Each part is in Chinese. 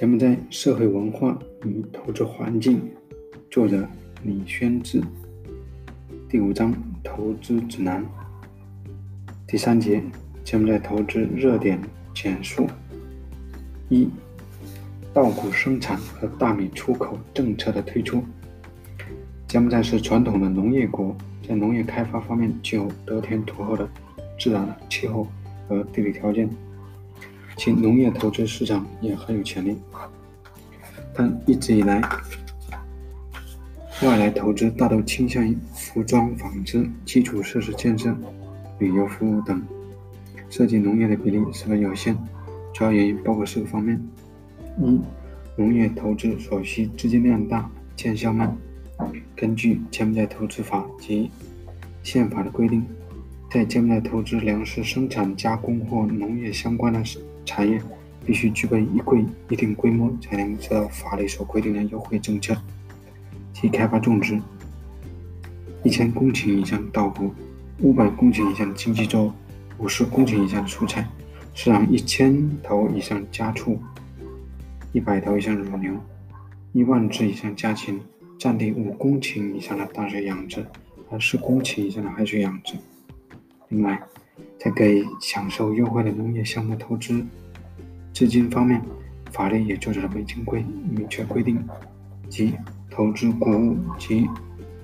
柬埔寨社会文化与投资环境，作者李宣志。第五章投资指南。第三节柬埔寨投资热点简述。一、稻谷生产和大米出口政策的推出。柬埔寨是传统的农业国，在农业开发方面具有得天独厚的自然气候和地理条件。其农业投资市场也很有潜力，但一直以来，外来投资大都倾向于服装、纺织、基础设施建设、旅游服务等，涉及农业的比例十分有限。主要原因包括四个方面：一、农业投资所需资金量大，见效慢。根据柬埔寨投资法及宪法的规定，在柬埔寨投资粮食生产加工或农业相关的产业必须具备一规一定规模，才能受到法律所规定的优惠政策。即开发种植一千公顷以上稻谷，五百公顷以上经济作物，五十公顷以上的蔬菜，饲养一千头以上家畜，一百头以上乳牛，一万只以上家禽，占地五公顷以上的淡水养殖和十公顷以上的海水养殖。另外，在给享受优惠的农业项目投资资金方面，法律也做出了明规明确规定，即投资谷物及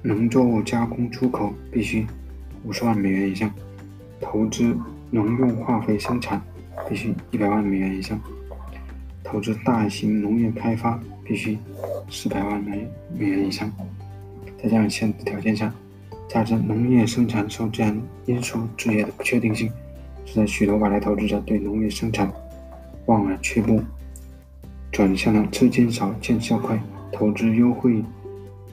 农作物加工出口必须五十万美元以上，投资农用化肥生产必须一百万美元以上，投资大型农业开发必须四百万美美元以上。在这样限制条件下。加之农业生产受自然因素制约的不确定性，使得许多外来投资者对农业生产望而却步，转向了资金少、见效快、投资优惠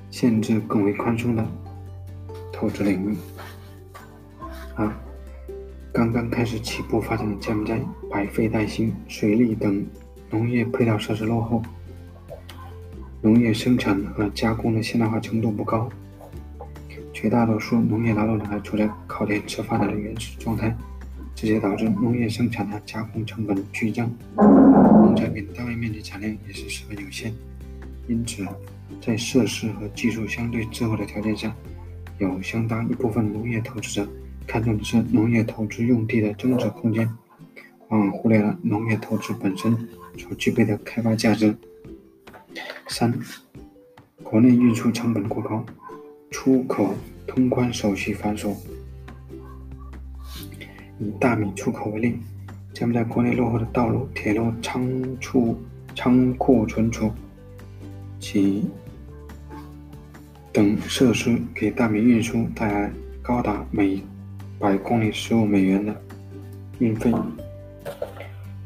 限制更为宽松的投资领域。二、刚刚开始起步发展的柬埔寨，百废待兴，水利等农业配套设施落后，农业生产和加工的现代化程度不高。绝大多数农业劳动者还处在靠天吃饭的原始状态，直接导致农业生产的加工成本剧增，农产品单位面积产量也是十分有限。因此，在设施和技术相对滞后的条件下，有相当一部分农业投资者看重的是农业投资用地的增值空间，往往忽略了农业投资本身所具备的开发价值。三、国内运输成本过高，出口。通关手续繁琐。以大米出口为例，柬埔寨国内落后的道路、铁路、仓储、仓库存储及等设施，给大米运输带来高达每百公里十五美元的运费，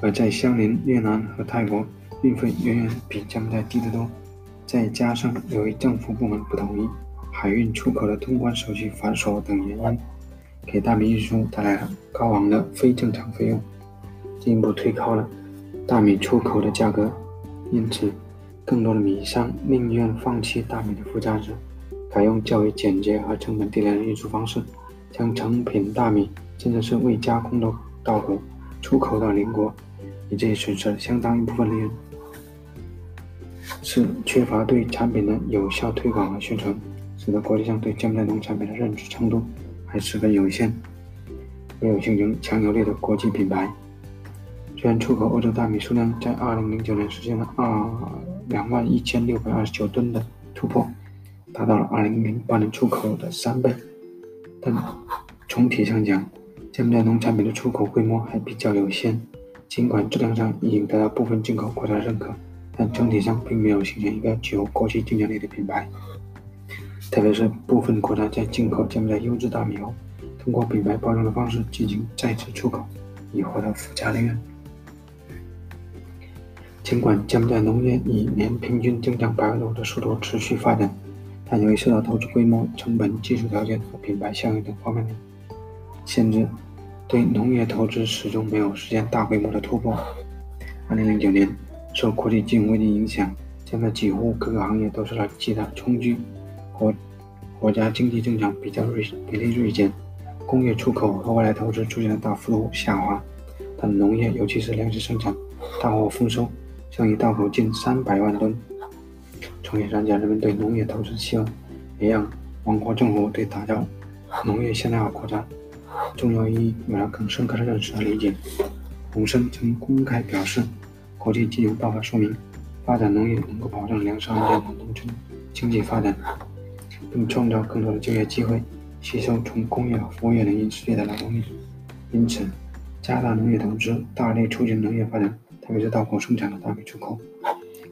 而在相邻越南和泰国，运费远远比柬埔寨低得多。再加上由于政府部门不同意。海运出口的通关手续繁琐等原因，给大米运输带来了高昂的非正常费用，进一步推高了大米出口的价格。因此，更多的米商宁愿放弃大米的附加值，改用较为简洁和成本低廉的运输方式，将成品大米甚至是未加工的稻谷出口到邻国，以至于损失了相当一部分利润。四、缺乏对产品的有效推广和宣传。使得国际上对柬埔寨农产品的认知程度还十分有限，没有形成强有力的国际品牌。虽然出口欧洲大米数量在2009年实现了二两万一千六百二十九吨的突破，达到了2008年出口的三倍，但总体上讲，柬埔寨农产品的出口规模还比较有限。尽管质量上已经得到部分进口国家的认可，但整体上并没有形成一个具有国际竞争力的品牌。特别是部分国家在进口柬埔寨优质大米后，通过品牌包装的方式进行再次出口，以获得附加利润。尽管柬埔寨农业以年平均增长百分之五的速度持续发展，但由于受到投资规模、成本、技术条件和品牌效应等方面的限制，对农业投资始终没有实现大规模的突破。2009年，受国际金融危机影响，柬埔寨几乎各个行业都受到极大冲击。国国家经济增长比较锐比例锐减，工业出口和外来投资出现了大幅度下滑，但农业尤其是粮食生产大获丰收，剩余到口近三百万吨。从业专家人们对农业投资期望，也让王国政府对打造农业现代化国家重要意义有了更深刻的认识和理解。洪森曾公开表示，国际金融爆发说明，发展农业能够保障粮食安全和农村经济发展，并创造更多的就业机会，吸收从工业和服务业领域失业的劳动力。因此，加大农业投资，大力促进农业发展，特别是稻谷生产的大米出口，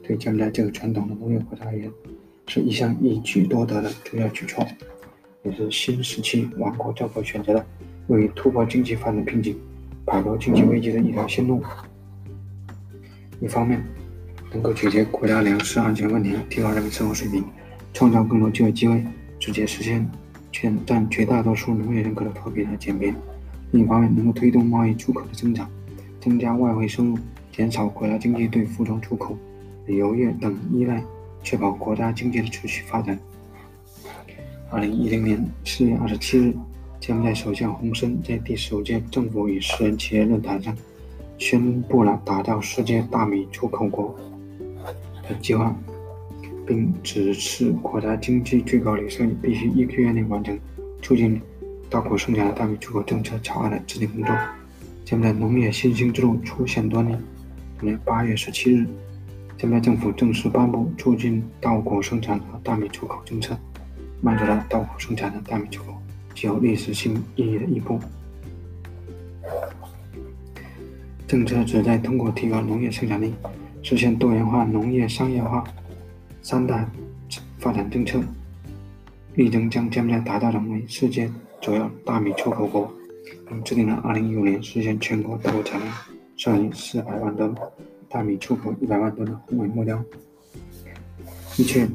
对柬埔寨这个传统的农业国家而言，是一项一举多得的重要举措，也是新时期王国政府选择的为突破经济发展瓶颈。摆脱经济危机的一条新路，一方面能够解决国家粮食安全问题，提高人民生活水平，创造更多就业机会，直接实现全占绝大多数农业人口的脱贫和减贫；另一方面能够推动贸易出口的增长，增加外汇收入，减少国家经济对服装出口、旅游业等依赖，确保国家经济的持续发展。二零一零年四月二十七日。柬埔寨首相洪森在第十五届政府与私人企业论坛上宣布了打造世界大米出口国的计划，并指示国家经济最高理事会必须一个月内完成促进稻谷生产的大米出口政策草案的制定工作。柬埔寨农业新兴之路出现端倪。同年八月十七日，柬埔寨政府正式颁布促进稻谷生产和大米出口政策，迈出了稻谷生产的大米出口。具有历史性意义的一步。政策旨在通过提高农业生产力、实现多元化农业商业化三大发展政策，力争将柬埔寨打造成为世界主要大米出口国，并制定了2015年实现全国稻谷产量上亿400万吨、大米出口100万吨的宏伟目标。一切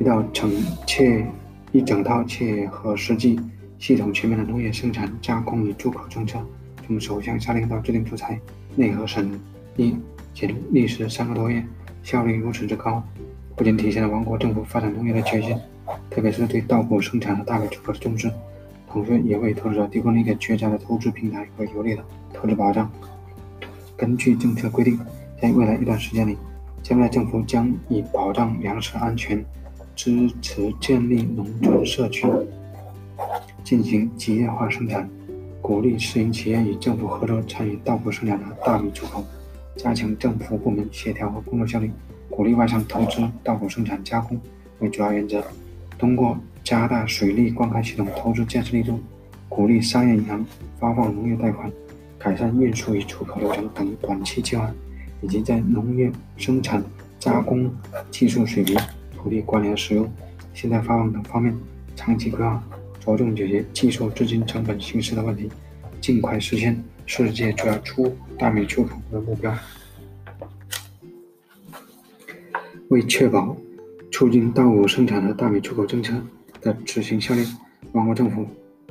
一道整切一整套切合实际。系统全面的农业生产、加工与出口政策，从首相下令到制定出台、内核审议，仅历时三个多月，效率如此之高，不仅体现了王国政府发展农业的决心，特别是对稻谷生产和大米出口的重视，同时也为投资者提供了一个绝佳的投资平台和有力的投资保障。根据政策规定，在未来一段时间里，柬埔寨政府将以保障粮食安全、支持建立农村社区。进行集业化生产，鼓励私营企业与政府合作参与稻谷生产的大米出口，加强政府部门协调和工作效率，鼓励外商投资稻谷生产加工为主要原则。通过加大水利灌溉系统投资建设力度，鼓励商业银行发放农业贷款，改善运输与出口流程等短期计划，以及在农业生产加工技术水平、土地管理和使用、信贷发放等方面长期规划。着重解决技术、资金成本、形势的问题，尽快实现世界主要出大米出口的目标。为确保促进稻谷生产的大米出口政策的执行效率，王国政府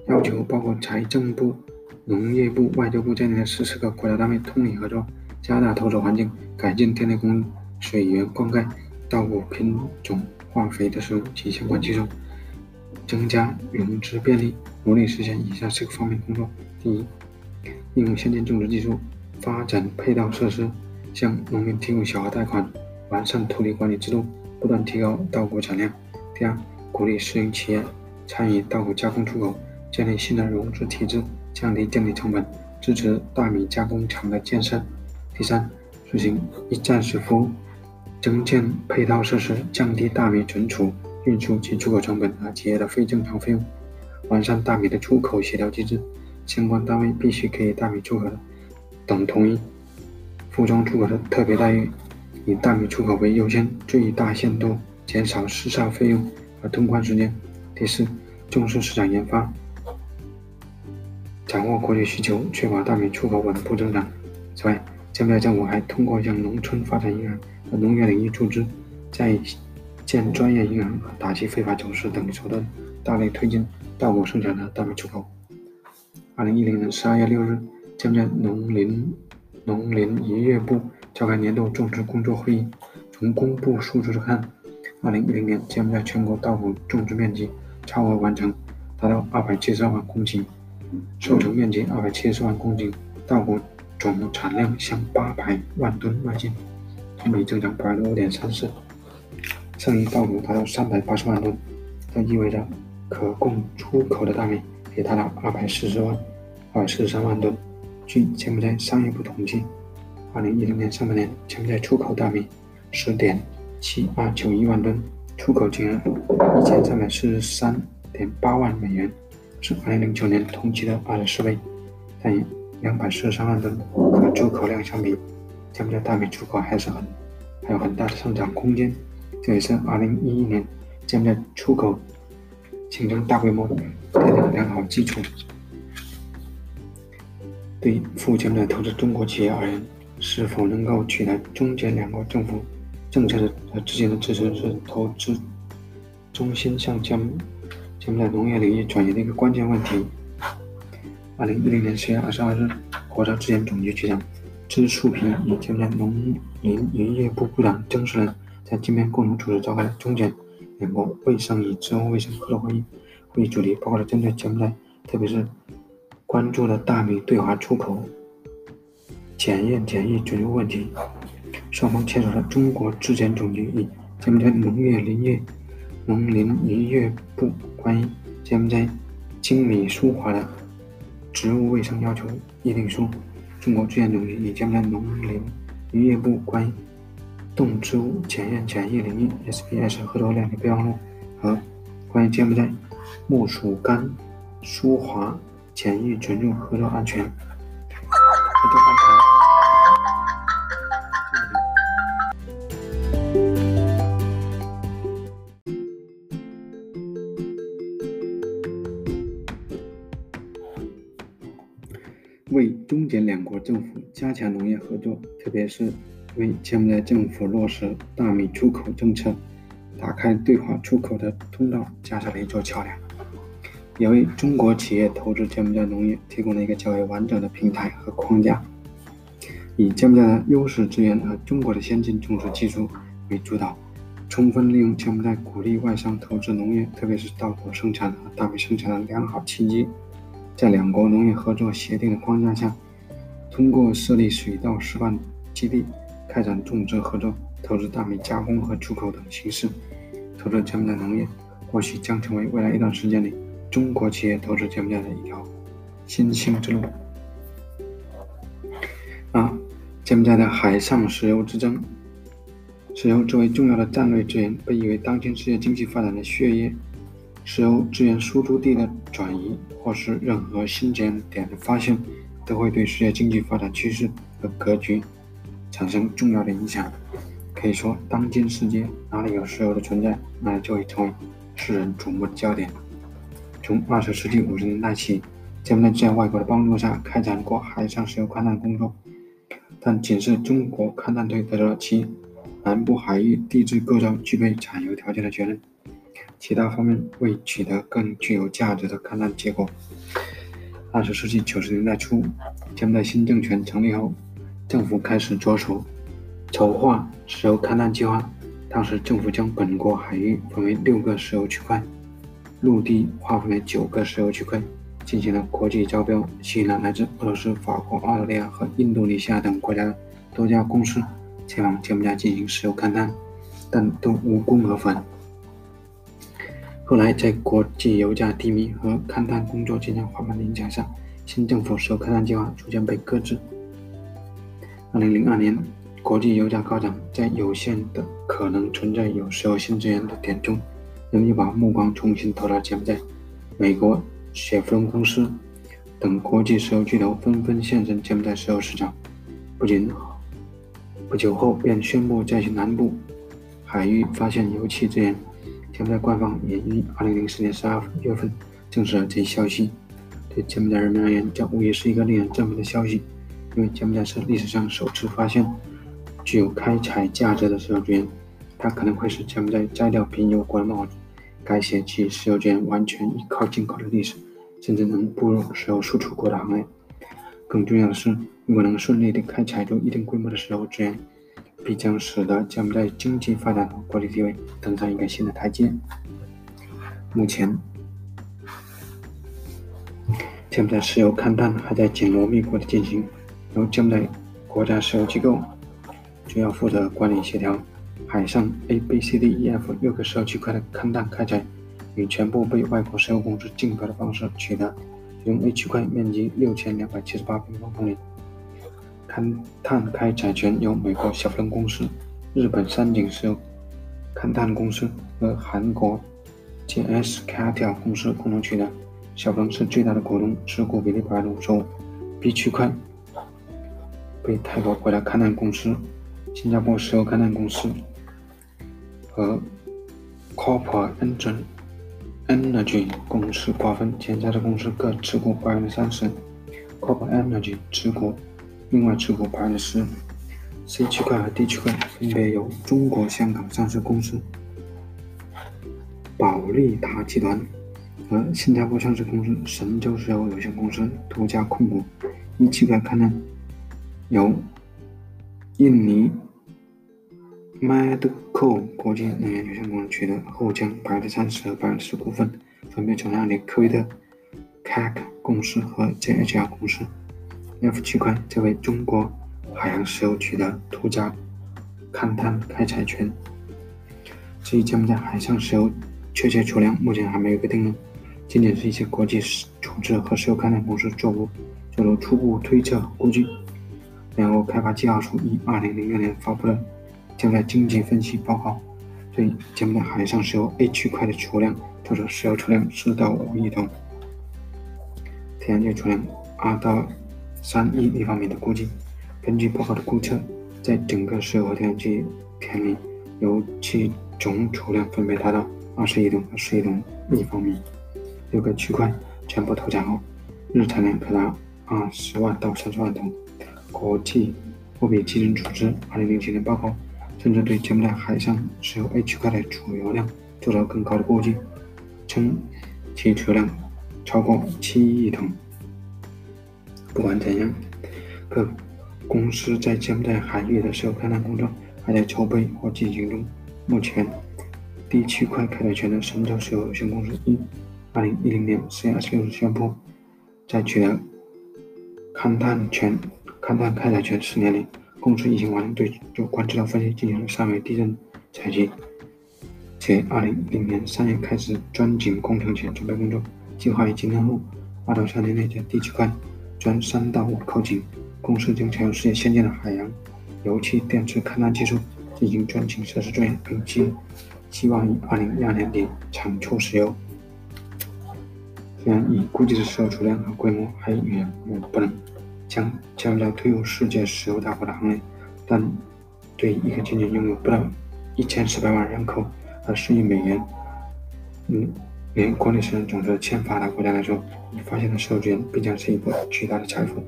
要求包括财政部、农业部、外交部在内的四十个国家单位通力合作，加大投资环境，改进电力供应、水源灌溉、稻谷品种、化肥的使用及相关技术。增加融资便利，努力实现以下四个方面工作：第一，应用先进种植技术，发展配套设施，向农民提供小额贷款，完善土地管理制度，不断提高稻谷产量；第二，鼓励私营企业参与稻谷加工出口，建立新的融资体制，降低建立成本，支持大米加工厂的建设；第三，实行一站式服务，增建配套设施，降低大米存储。运输及出口成本和企业的非正常费用，完善大米的出口协调机制，相关单位必须给予大米出口等同于服装出口的特别待遇，以大米出口为优先，最大限度减少时效费用和通关时间。第四，重视市场研发，掌握国际需求，确保大米出口稳步增长。此外，柬埔寨政府还通过向农村发展银行和农业领域注资，在建专业银行打击非法走私等手段，大力推进稻谷生产的大米出口。二零一零年十二月六日，柬埔寨农林农林渔业部召开年度种植工作会议。从公布数字看，二零一零年柬埔寨全国稻谷种植面积超额完成，达到二百七十二万公顷，收成面积二百七十万公顷，稻谷总产量向八百万吨迈进。同比增长百分之五点三四，剩余稻谷达到三百八十万吨，这意味着可供出口的大米也达到二百四十万、二百四十三万吨。据柬埔寨商业部统计，二零一零年上半年，柬埔寨出口大米十点七二九一万吨，出口金额一千三百四十三点八万美元，是二零零九年同期的二十四倍。但与两百四十三万吨可出口量相比，柬埔寨大米出口还是很还有很大的上涨空间。这也是二零一一年柬埔寨出口形成大规模带来的良好基础。对赴柬埔寨投资中国企业而言，是否能够取得中柬两国政府政策的和之间的支持，是投资中心向柬柬埔寨农业领域转移的一个关键问题。二零一零年十月二十二日，国家质检总局局长支树平与柬埔寨农林渔业部部长曾世仁在金边共同主持召开了中柬两国卫生与植物卫生合作会议。会议主题包括了针对柬埔寨，特别是关注的大米对华出口检验检疫准入问题，双方签署了中国质检总局与柬埔寨农业林业农林渔业部关于柬埔寨精米舒华的植物卫生要求议定书，中国质检总局与柬埔寨农林渔业部关于动植物检验检疫领域 （SPS） 合作谅解备忘录和关于柬埔寨木薯干舒华。检疫准入合作安全，合作安全。为中柬两国政府加强农业合作，特别是为柬埔寨政府落实大米出口政策，打开对华出口的通道，架设了一座桥梁。也为中国企业投资柬埔寨农业提供了一个较为完整的平台和框架。以柬埔寨的优势资源和中国的先进种植技术为主导，充分利用柬埔寨鼓励外商投资农业，特别是稻谷生产和大米生产的良好契机，在两国农业合作协定的框架下，通过设立水稻示范基地，开展种植合作、投资大米加工和出口等形式，投资柬埔寨农业或许将成为未来一段时间里。中国企业投资柬埔寨的一条新兴之路。啊、柬埔寨的海上石油之争。石油作为重要的战略资源，被誉为当今世界经济发展的血液。石油资源输出地的转移，或是任何新节点的发现，都会对世界经济发展趋势和格局产生重要的影响。可以说，当今世界哪里有石油的存在，那里就会成为世人瞩目的焦点。从二十世纪五十年代起，柬埔寨在外国的帮助下开展过海上石油勘探工作，但仅是中国勘探队得到了其南部海域地质构造具备产油条件的结论，其他方面未取得更具有价值的勘探结果。二十世纪九十年代初，柬埔寨新政权成立后，政府开始着手筹划石油勘探计划。当时，政府将本国海域分为六个石油区块。陆地划分为九个石油区块，进行了国际招标，吸引了来自俄罗斯、法国、澳大利亚和印度尼西亚等国家的多家公司前往柬埔寨进行石油勘探，但都无功而返。后来，在国际油价低迷和勘探工作进展缓慢的影响下，新政府石油勘探计划逐渐被搁置。二零零二年，国际油价高涨，在有限的可能存在有石油新资源的点中。人们就把目光重新投到柬埔寨，美国雪佛龙公司等国际石油巨头纷纷现身柬埔寨石油市场。不仅不久后便宣布在其南部海域发现油气资源。柬埔寨官方也于2004年12月份证实了这一消息。对柬埔寨人民而言，这无疑是一个令人振奋的消息，因为柬埔寨是历史上首次发现具有开采价值的石油资源。它可能会使柬埔寨摘掉贫油国的帽子。改写其石油资源完全依靠进口的历史，甚至能步入石油输出国的行列。更重要的是，如果能顺利地开采出一定规模的石油资源，必将使得柬埔寨经济发展和国际地位登上一个新的台阶。目前，柬埔寨石油勘探还在紧锣密鼓地进行，由柬埔寨国家石油机构主要负责管理协调海上 A、B、C、D、E、F 六个石油区块的勘探开采，以全部被外国石油公司竞标的方式取得。其中 A 区块面积六千两百七十八平方公里，勘探开采权由美国小分公司、日本三井石油勘探公司和韩国 JS 卡条公司共同取得。小鹏是最大的股东，持股比例百分之五十五。B 区块被泰国国家勘探公司、新加坡石油勘探公司和 Copper Engine Energy 公司瓜分，前三家公司各持股百分之三十，Copper Energy 持股另外持股百分之十。C 区块和 D 区块分别由中国香港上市公司保利达集团。和新加坡上市公司神州石油有限公司独家控股。一区块勘探由印尼 Medco 国际能源有限公司取得，后将百分之三十和百分之十股份分别转让给科威特 CAC 公司和 JHR 公司。F 区块则为中国海洋石油取得独家勘探开采权。至于柬埔寨海上石油确切储量，目前还没有个定论。仅仅是一些国际处置和石油勘探公司做出做出初步推测估计。联合国开发计划书于二零零六年发布了将在经济分析报告，对柬埔寨海上石油 A 区块的储量做出石油储量四到五亿吨，天然气储量二到三亿立方米的估计。根据报告的估测，在整个石油和天然气田里，油气总储量分别达到二十亿吨和十亿吨立方米。六个区块全部投产后，日产量可达二十万到三十万桶。国际货币基金组织二零零七年报告甚至对柬埔寨海上石油 A 区块的储油量做了更高的估计，称其储量超过七亿桶。不管怎样，各公司在柬埔寨海域的石油勘探工作还在筹备或进行中。目前，D 区块开采权的神州石油有限公司一。二零一零年四月二十六日宣布，在取得勘探权、勘探开采权十年里，公司已经完成对有关资料分析，进行了三维地震采集。且二零一零年三月开始钻井工程前准备工作，计划于今年后二到三年内在地区块钻三到五口井。公司将采用世界先进的海洋油气电池勘探技术进行钻井测试作业，并期希望于二零一二年底产出石油。虽然已估计的石油储量和规模还远远不能将柬埔寨推入世界石油大国的行列，但对一个仅仅拥有不到一千四百万人口和十亿美元，嗯，连国内生产总值欠发达国家来说，你发现的石油资源必将是一笔巨大的财富。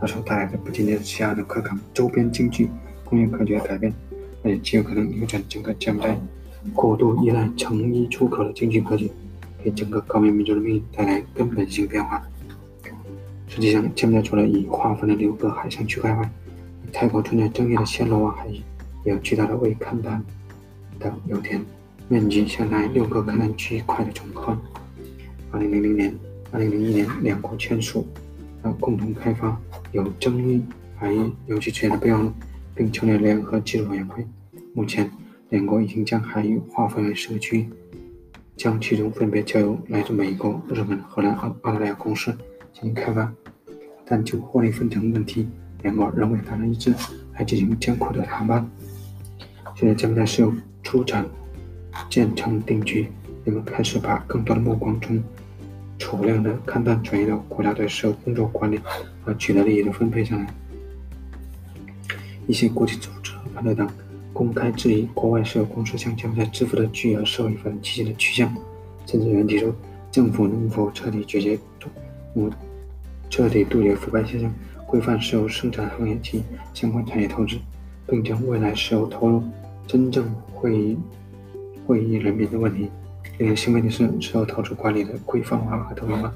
它所带来的不仅仅是其他的可抗周边经济、工业格局的改变，而且极有可能扭转整个柬埔寨过度依赖成衣出口的经济格局。给整个高棉民族的命运带来根本性变化。实际上，柬埔寨除了已划分的六个海上区块外，泰国存在争议的暹罗湾海域也有巨大的未勘探的油田，面积相当于六个勘探区块的总和。2000年、2001年，两国签署了共同开发有争议海域油气资源的备忘录，并成立联合技术委员会。目前，两国已经将海域划分为十个区域。将其中分别交由来自美国、日本、荷兰和澳大利亚公司进行开发，但就获利分成问题，两国仍未达成一致，还进行艰苦的谈判。现在柬埔寨石油出产渐成定局，人们开始把更多的目光从储量的勘探转移到国家对石油工作管理和取得利益的分配上来。一些国际组织和反对党。公开质疑国外石油公司向柬埔寨支付的巨额社会费基金的去向，甚至有人提出政府能否彻底解决五彻底杜绝腐败现象，规范石油生产行业及相关产业投资，并将未来石油投入真正惠惠于人民的问题。令人欣慰的是，石油投资管理的规范化和透明化，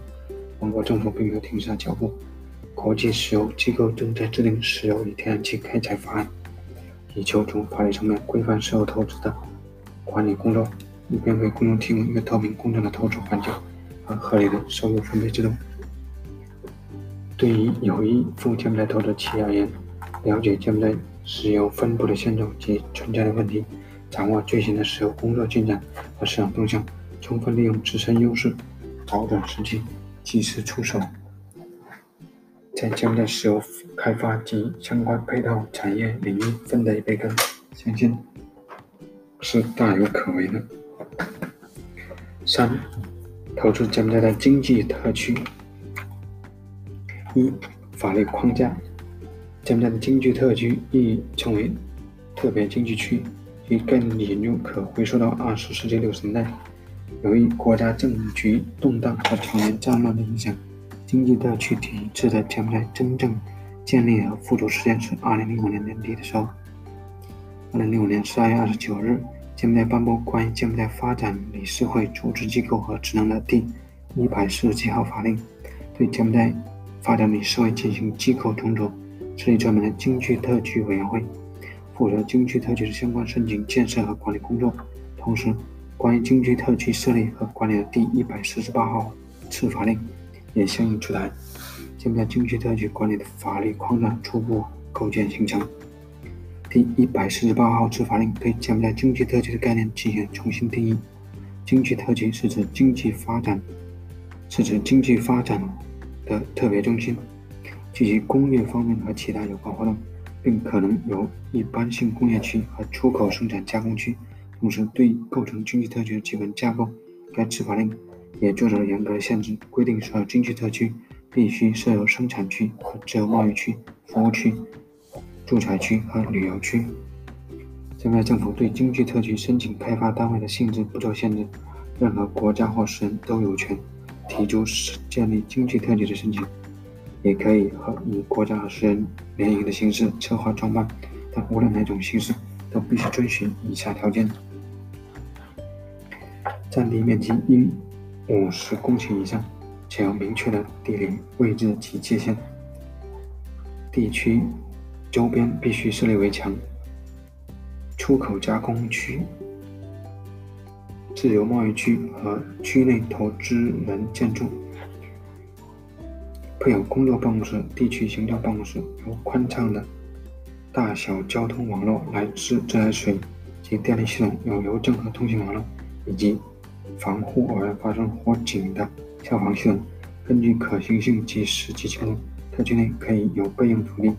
我国政府并没有停下脚步，国际石油机构正在制定石油与天然气开采法案。以求从法律层面规范石油投资的管理工作，以便为公众提供一个透明公正的投资环境和合理的收入分配制度。对于有意赴柬埔寨投资企业而言，了解柬埔寨石油分布的现状及存在的问题，掌握最新的石油工作进展和市场动向，充分利用自身优势，找准时机，及时出手。在柬埔寨石油开发及相关配套产业领域分得一杯羹，相信是大有可为的。三、投资柬埔寨的经济特区。一、法律框架。柬埔寨的经济特区亦称为特别经济区，其概念引入可回溯到二十世纪六十年代。由于国家政局动荡和常年战乱的影响，经济特区体制的柬埔寨真正建立和付诸实践是二零零五年年底的时候。二零零五年十二月二十九日，柬埔寨颁布关于柬埔寨发展理事会组织机构和职能的第一百四十七号法令，对柬埔寨发展理事会进行机构重组。设立专门的经济特区委员会，负责经济特区的相关申请、建设和管理工作。同时，关于经济特区设立和管理的第一百四十八号次法令也相应出台。柬埔寨经济特区管理的法律框架初步构建形成。第一百四十八号次法令对柬埔寨经济特区的概念进行重新定义。经济特区是指经济发展，是指经济发展的特别中心。及其工业方面和其他有关活动，并可能有一般性工业区和出口生产加工区。同时，对构成经济特区的基本架构，该执法令也做出了严格的限制，规定所有经济特区必须设有生产区和自由贸易区、服务区、住宅区和旅游区。现在政府对经济特区申请开发单位的性质不做限制，任何国家或私人都有权提出建立经济特区的申请。也可以和以国家和私人联营的形式策划创办，但无论哪种形式都必须遵循以下条件：占地面积应五十公顷以上，且有明确的地理位置及界限；地区周边必须设立围墙；出口加工区、自由贸易区和区内投资人建筑。配有工作办公室、地区行政办公室，有宽敞的大小交通网络来自自来水及电力系统，有邮政和通信网络，以及防护偶然发生火警的消防系统。根据可行性及实际情况，特区内可以有备用土地，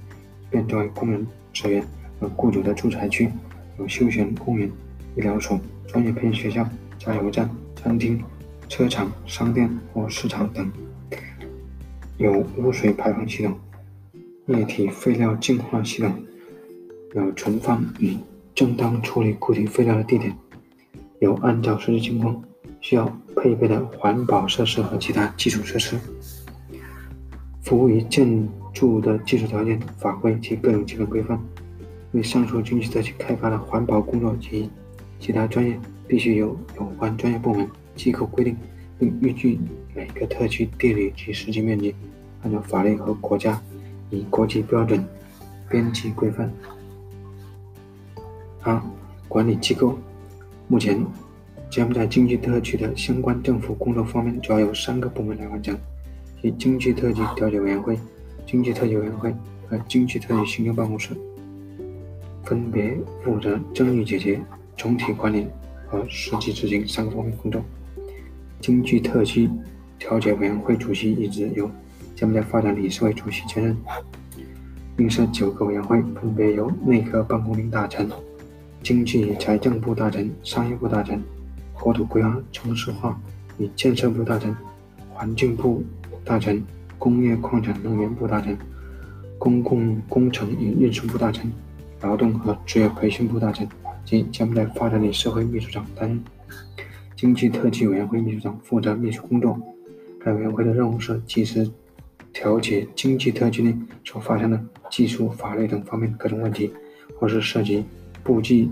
变作为工人、职员和雇主的住宅区，有休闲公园、医疗所、专业培训学校、加油站、餐厅、车厂、商店或市场等。有污水排放系统、液体废料净化系统，有存放与正当处理固体废料的地点，有按照实际情况需要配备的环保设施和其他基础设施，服务于建筑的技术条件、法规及各种基本规范。为上述经济特区开发的环保工作及其他专业，必须由有关专业部门机构规定。并依据每个特区地理及实际面积，按照法律和国家以国际标准编辑规范。二、管理机构。目前，柬埔寨经济特区的相关政府工作方面主要由三个部门来完成，即经济特区调解委员会、经济特区委员会和经济特区行政办公室，分别负责争议解决、总体管理和实际执行三个方面工作。经济特区调解委员会主席一职由柬埔寨发展理事会主席兼任，另设九个委员会，分别由内阁办公厅大臣、经济与财政部大臣、商业部大臣、国土规划城市化与建设部大臣、环境部大臣、工业矿产能源部大臣、公共工程与运输部大臣、劳动和职业培训部大臣及柬埔寨发展理事会秘书长担任。经济特区委员会秘书长负责秘书工作。该委员会的任务是及时调解经济特区内所发生的技术、法律等方面的各种问题，或是涉及部际、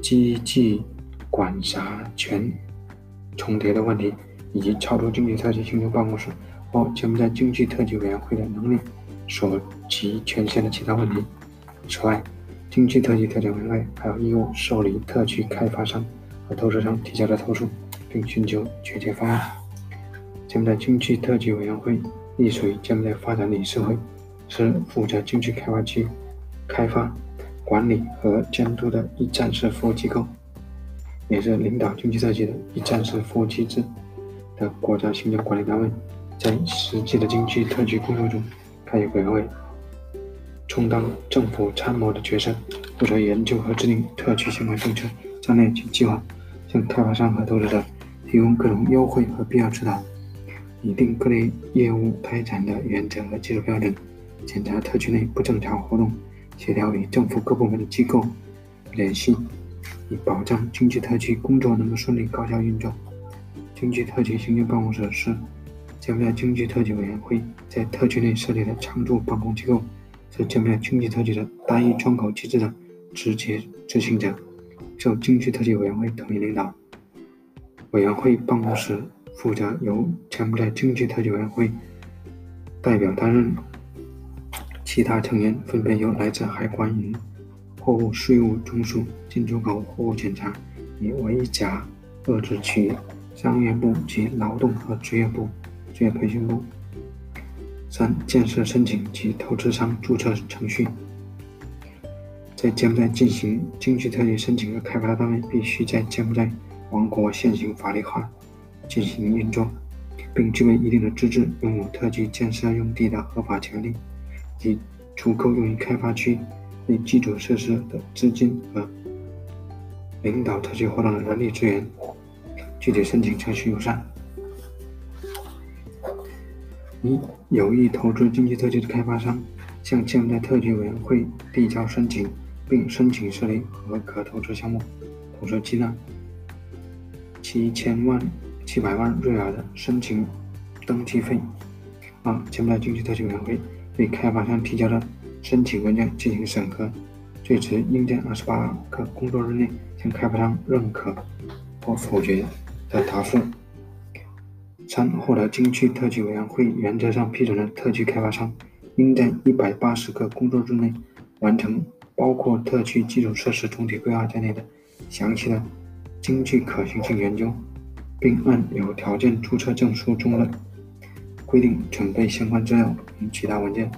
机际管辖权重叠的问题，以及超出经济特区行政办公室或柬埔寨经济特区委员会的能力所及权限的其他问题。此外，经济特区调解委员会还有义务受理特区开发商和。投资商提交的投诉，并寻求解决方案。柬埔寨经济特区委员会隶属于柬埔寨发展理事会，是负责经济开发区开发、管理和监督的一站式服务机构，也是领导经济特区的一站式服务机制的国家行政管理单位。在实际的经济特区工作中，开业委员会充当政府参谋的角色，负责研究和制定特区相关政策、战略及计划，向开发商和投资者提供各种优惠和必要指导，拟定各类业务开展的原则和技术标准，检查特区内不正常活动，协调与政府各部门的机构联系，以保障经济特区工作能够顺利高效运作。经济特区行政办公室是。柬埔寨经济特区委员会在特区内设立的常驻办公机构，是柬埔寨经济特区的单一窗口机制的直接执行者，受经济特区委员会统一领导。委员会办公室负责由柬埔寨经济特区委员会代表担任，其他成员分别由来自海关与货物税务中枢、进出口货物检查与围甲遏制区、商业部及劳动和职业部。职业培训部。三、建设申请及投资商注册程序。在柬埔寨进行经济特区申请的开发单位，必须在柬埔寨王国现行法律下进行运作，并具备一定的资质，拥有特区建设用地的合法权利及足够用于开发区内基础设施的资金和领导特区活动的人力资源。具体申请程序如下。一、有意投资经济特区的开发商，向柬埔寨特区委员会递交申请，并申请设立合可投资项目，投资金额七千万、七百万瑞尔的申请登记费。二、柬埔寨经济特区委员会对开发商提交的申请文件进行审核，最迟应在二十八个工作日内向开发商认可或否决的答复。三、获得经济特区委员会原则上批准的特区开发商，应在一百八十个工作日内完成包括特区基础设施总体规划在内的详细的经济可行性研究，并按有条件注册证书中的规定准备相关资料与其他文件。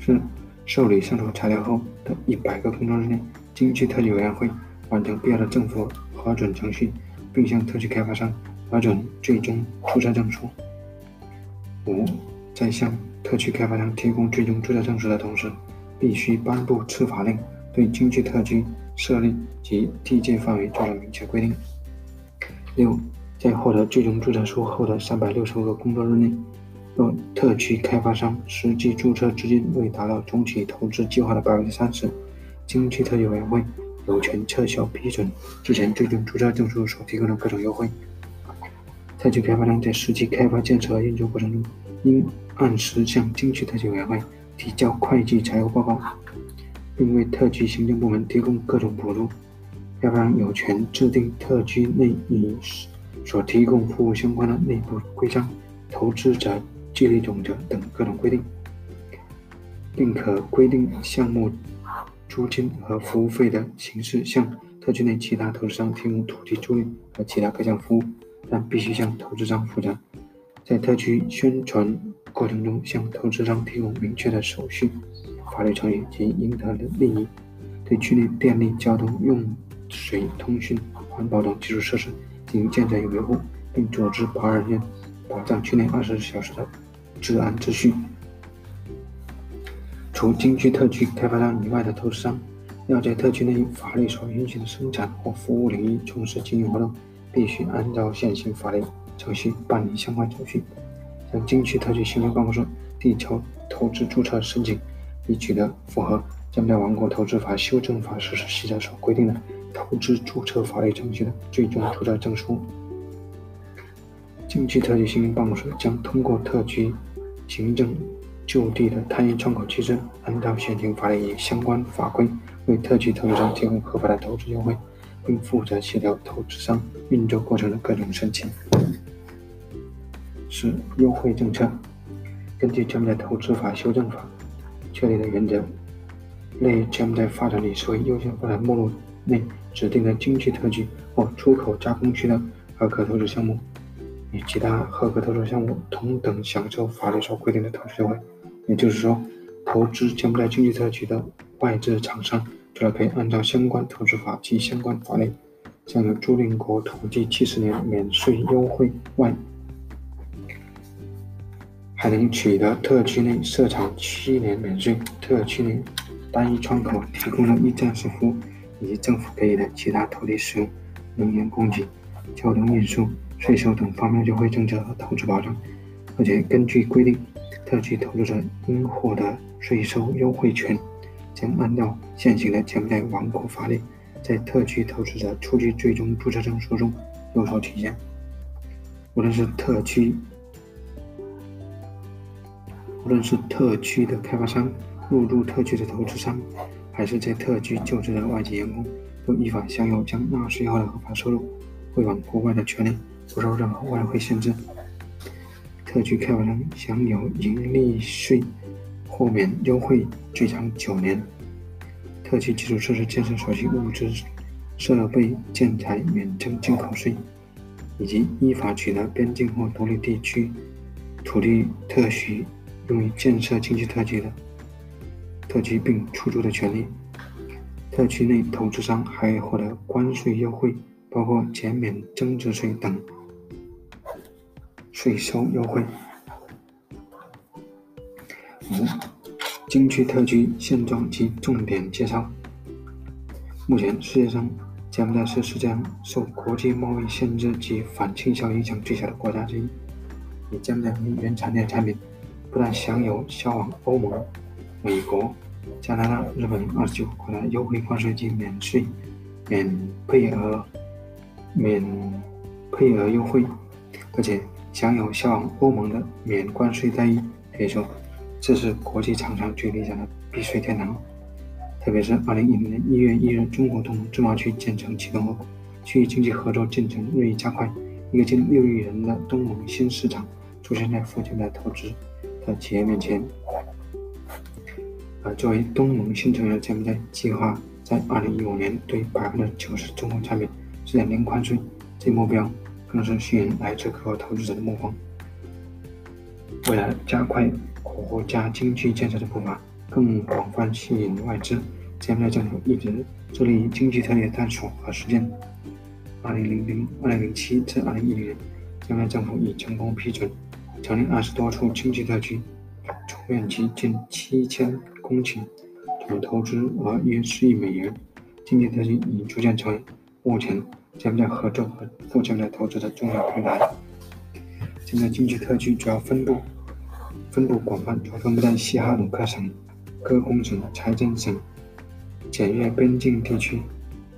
四、受理上述材料后的一百个工作日内，经济特区委员会完成必要的政府核准程序，并向特区开发商。核准最终注册证书。五，在向特区开发商提供最终注册证书的同时，必须颁布次法令，对经济特区设立及地界范围做了明确规定。六，在获得最终注册书后的三百六十五个工作日内，若特区开发商实际注册资金未达到总体投资计划的百分之三十，经济特区委员会有权撤销批准之前最终注册证书所提供的各种优惠。特区开发商在实际开发建设和运作过程中，应按时向经济特区委员会提交会计财务报告，并为特区行政部门提供各种补助。开发商有权制定特区内与所提供服务相关的内部规章、投资者激励总则等各种规定，并可规定项目租金和服务费的形式，向特区内其他投资商提供土地租赁和其他各项服务。但必须向投资商负责，在特区宣传过程中向投资商提供明确的手续、法律程序及应得的利益，对区内电力、交通、用水、通讯、环保等基础设施进行建设与维护，并组织保安人员保障区内二十四小时的治安秩序。除经济特区开发商以外的投资商，要在特区内法律所允许的生产或服务领域从事经营活动。必须按照现行法律程序办理相关手续，向经区特区行政办公室递交投资注册申请，以取得符合《柬埔寨王国投资法修正法实施细则》所规定的投资注册法律程序的最终注册证书。经区特区行政办公室将通过特区行政就地的单一窗口机制，按照现行法律与相关法规，为特区投资商提供合法的投资优惠。并负责协调投资商运作过程的各种申请。四、优惠政策。根据柬埔寨投资法修正法确立的原则，类柬埔寨发展历史为优先发展目录内指定的经济特区或出口加工区的合格投资项目，与其他合格投资项目同等享受法律所规定的投资优惠。也就是说，投资柬埔寨经济特区的外资厂商。除了可以按照相关投资法及相关法律享有租赁国土地七十年免税优惠外，还能取得特区内设厂七年免税、特区内单一窗口提供的一站式服务，以及政府给予的其他土地使用、能源供给、交通运输、税收等方面优惠政策和投资保障。而且根据规定，特区投资者应获得税收优惠权，将按照现行的柬埔寨王国法律，在特区投资者出具最终注册证书中有所体现。无论是特区，无论是特区的开发商、入驻特区的投资商，还是在特区就职的外籍员工，都依法享有将纳税后的合法收入汇往国外的权利，不受任何外汇限制。特区开发商享有盈利税豁免优惠，最长九年；特区基础设施建设所需物资设备建材免征进口税，以及依法取得边境或独立地区土地特许用于建设经济特区的特区并出租的权利。特区内投资商还获得关税优惠，包括减免增值税等。税收优惠。五、经区特区现状及重点介绍。目前，世界上柬埔寨是世界上受国际贸易限制及反倾销影响最小的国家之一。以柬埔寨为原产地的产品，不但享有销往欧盟、美国、加拿大、日本二十九个国家优惠关税及免税、免配额、免配额优惠，而且。享有销往欧盟的免关税待遇，可以说这是国际厂商最理想的避税天堂。特别是2010年1月1日，中国东盟自贸区建成启动后，区域经济合作进程日益加快，一个近六亿人的东盟新市场出现在附近的投资的企业面前。而作为东盟新成员，柬埔寨计划在2015年对百分之九十中国产品实现零关税，这一目标。更是吸引来自各国投资者的目光。为了加快国家经济建设的步伐，更广泛吸引外资，柬埔寨政府一直致力于经济特区探索和实践。2000、2007至2010年，柬埔寨政府已成功批准成立二十多处经济特区，总面积近七千公顷，总投资额约十亿美元。经济特区已逐渐成为目前。柬埔寨合作和赴柬埔寨投资的重要平台。现在经济特区主要分布分布广泛，主要分布在西哈努克省、歌功省、财政省、检阅边境地区、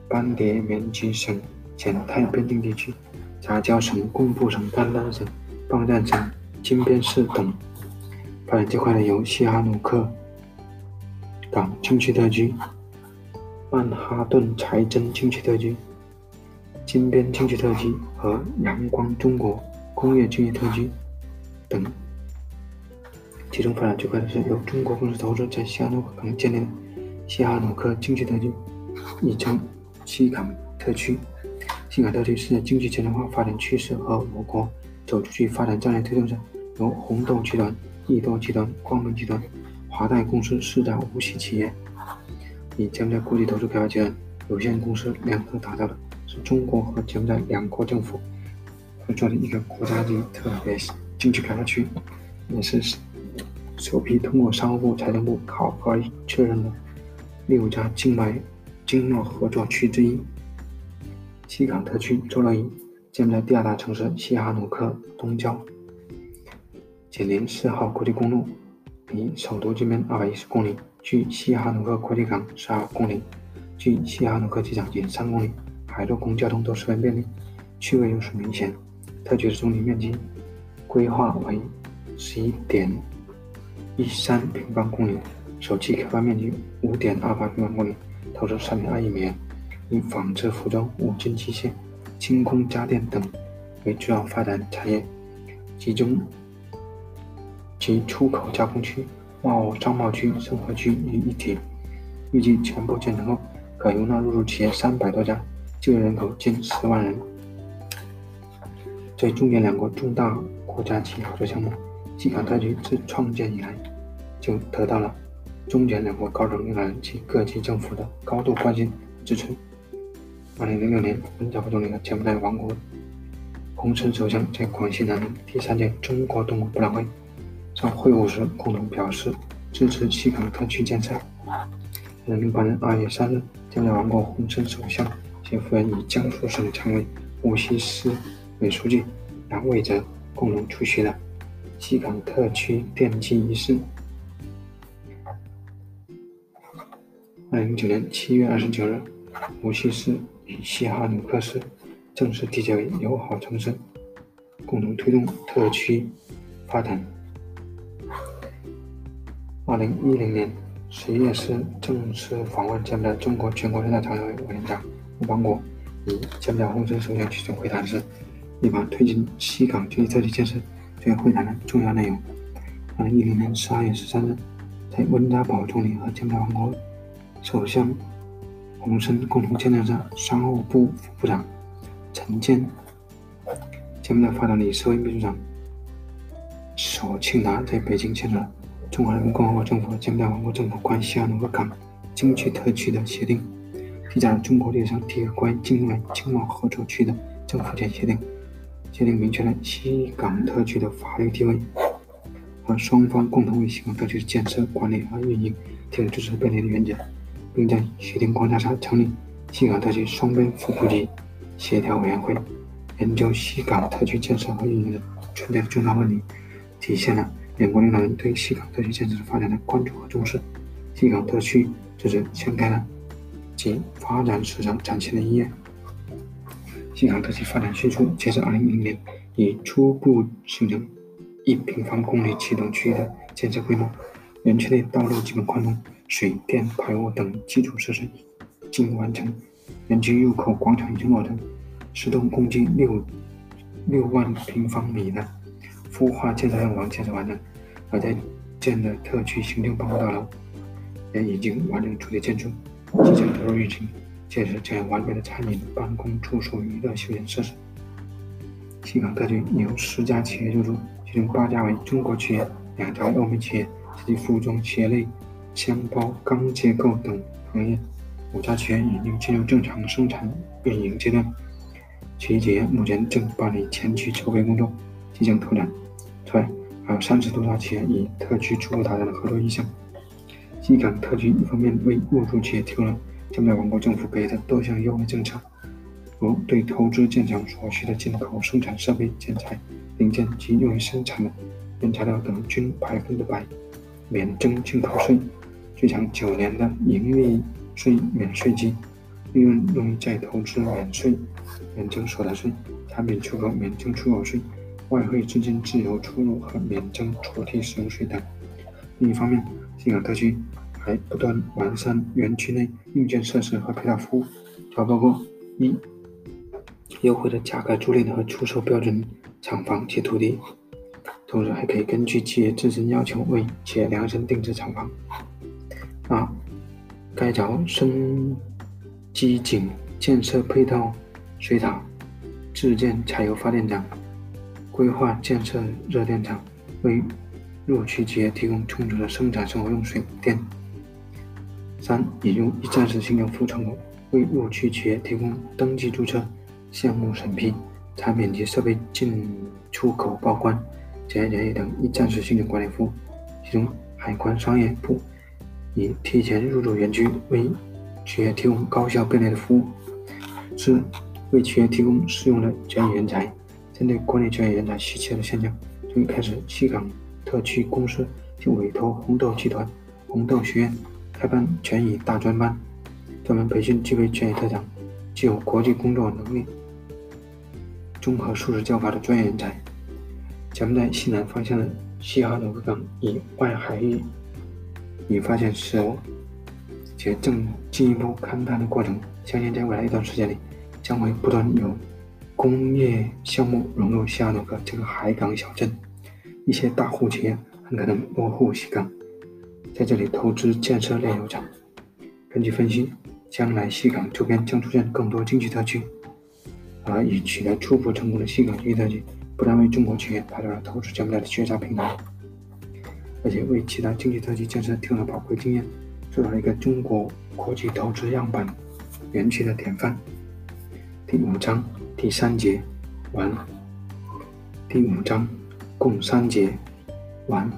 班迭棉吉省、柬泰边境地区、杂交省、贡布省、丹丹省、邦赞省、金边市等。发展最快的有西哈努克港经济特区、曼哈顿财政经济特区。金边经济特区和阳光中国工业经济特区等，其中发展最快的是由中国公司投资在西哈努克港建立的西哈努克经济特区，亦称西港特区。西港特区是在经济全球化发展趋势和我国走出去发展战略推动下，由红豆集团、益多集团、光明集团、华泰公司四大无锡企业，以柬埔寨国际投资开发集团有限公司联合打造的。是中国和柬埔寨两国政府合作的一个国家级特别经济开发区，也是首批通过商务部、财政部考核确认的六家境外经贸合作区之一。西港特区坐落于柬埔寨第二大城市西哈努克东郊，紧邻四号国际公路，离首都金边二百一十公里，距西哈努克国际港十二公里，距西哈努克机场仅三公里。海陆空交通都十分便利，区位优势明显。特区的总体面积规划为十一点一三平方公里，首期开发面积五点二八平方公里，投资三点二亿美元，以纺织服装、五金机械、轻工家电等为主要发展产业，集中及出口加工区、贸商贸区、生活区于一体。预计全部建成后，可容纳入驻企业三百多家。就业人口近十万人。在中柬两国重大国家级合作项目，西港特区自创建以来，就得到了中柬两国高层领导人及各级政府的高度关心支持。二零零六年，温家宝总理和柬埔寨王国洪森首相在广西南宁第三届中国动物博览会上会晤时，共同表示支持西港特区建设。二零零八年二月三日，柬埔寨王国洪森首相携夫人以江苏省常委、无锡市委书记杨伟泽共同出席了西港特区奠基仪式。二零零九年七月二十九日，无锡市。与西哈努克市正式缔结为友好城市，共同推动特区发展。二零一零年十一月时，正式访问柬埔寨中国全国人大常委会委员长吴邦国与柬埔寨洪森首相举行会谈时，一把推进西港经济特区建设作为会谈的重要内容。二零一零年十二月十三日，在温家宝总理和柬埔寨王国首相。洪森共同见证下商务部副部长陈建、柬埔寨发展理事会秘书长索庆达在北京签署了中华人民共和国政府和柬埔寨王国政府关于西哈努克港经济特区的协定，缔结了中国历史上第一个关于境外经贸合作区的政府间协定。协定明确了西港特区的法律地位，和双方共同为西港特区建设、管理和运营提供支持便利的原则。并在协定框架下成立西港特区双边副部级协调委员会，研究西港特区建设和运营的存在的重大问题，体现了两国领导人对西港特区建设的发展的关注和重视。西港特区这是掀开了其发展史上崭新的一页。西港特区发展迅速，截至2010年，已初步形成一平方公里启动区的建设规模，园区内道路基本贯通。水电排污等基础设施已经完成，园区入口广场已经落成，十栋共计六六万平方米的孵化建设项目建设完成，而在建的特区行政办公大楼也已经完成主体建筑，即将投入运行，建设这样完备的餐饮、办公、住宿、娱乐、休闲设施。西港特区有十家企业入驻，其中八家为中国企业，两家欧美企业，及服装企业类。箱包、钢结构等行业，五家企业已经进入正常生产运营阶段。其企业目前正办理前期筹备工作，即将拓展。此外，还有三十多家企业与特区初步达成了合作意向。西港特区一方面为入驻企业提供了柬埔寨王国政府给的多项优惠政策，如对投资建厂所需的进口生产设备、建材、零件及用于生产的原材料等均百分之百免征进口税。最长九年的盈利税免税期，利润用于再投资免税，免征所得税；产品出口免征出口税；外汇资金自由出入和免征土地使用税等。另一方面，西港特区还不断完善园区内硬件设施和配套服务，主要包括：一、优惠的价格租赁和出售标准厂房及土地，同时还可以根据企业自身要求为企业量身定制厂房。二、改造深机井建设配套水塔，自建柴油发电厂，规划建设热电厂，为入区企业提供充足的生产生活用水电。三、引入一站式行政服务窗口，为入区企业提供登记注册、项目审批、产品及设备进出口报关、检验检疫等一站式行政管理服务，其中海关商业部。以提前入驻园区，为企业提供高效便利的服务；四、为企业提供适用的专业人才。针对国内专业人才稀缺的现象，从一开始，西港特区公司就委托红豆集团、红豆学院开办全语大专班，专门培训具备全语特长、具有国际工作能力、综合素质较高的专业人才。柬埔寨西南方向的西哈努克港以外海域。已发现石油，且正进一步勘探的过程。相信在未来一段时间里，将会不断有工业项目融入西哈努克这个海港小镇。一些大户企业很可能落户西港，在这里投资建设炼油厂，根据分析，将来西港周边将出现更多经济特区，而已取得初步成功的西港经济特区，不但为中国企业打造了投资较大的绝佳平台。而且为其他经济特区建设提供了宝贵经验，做到了一个中国国际投资样板园区的典范。第五章第三节完了。第五章，共三节完。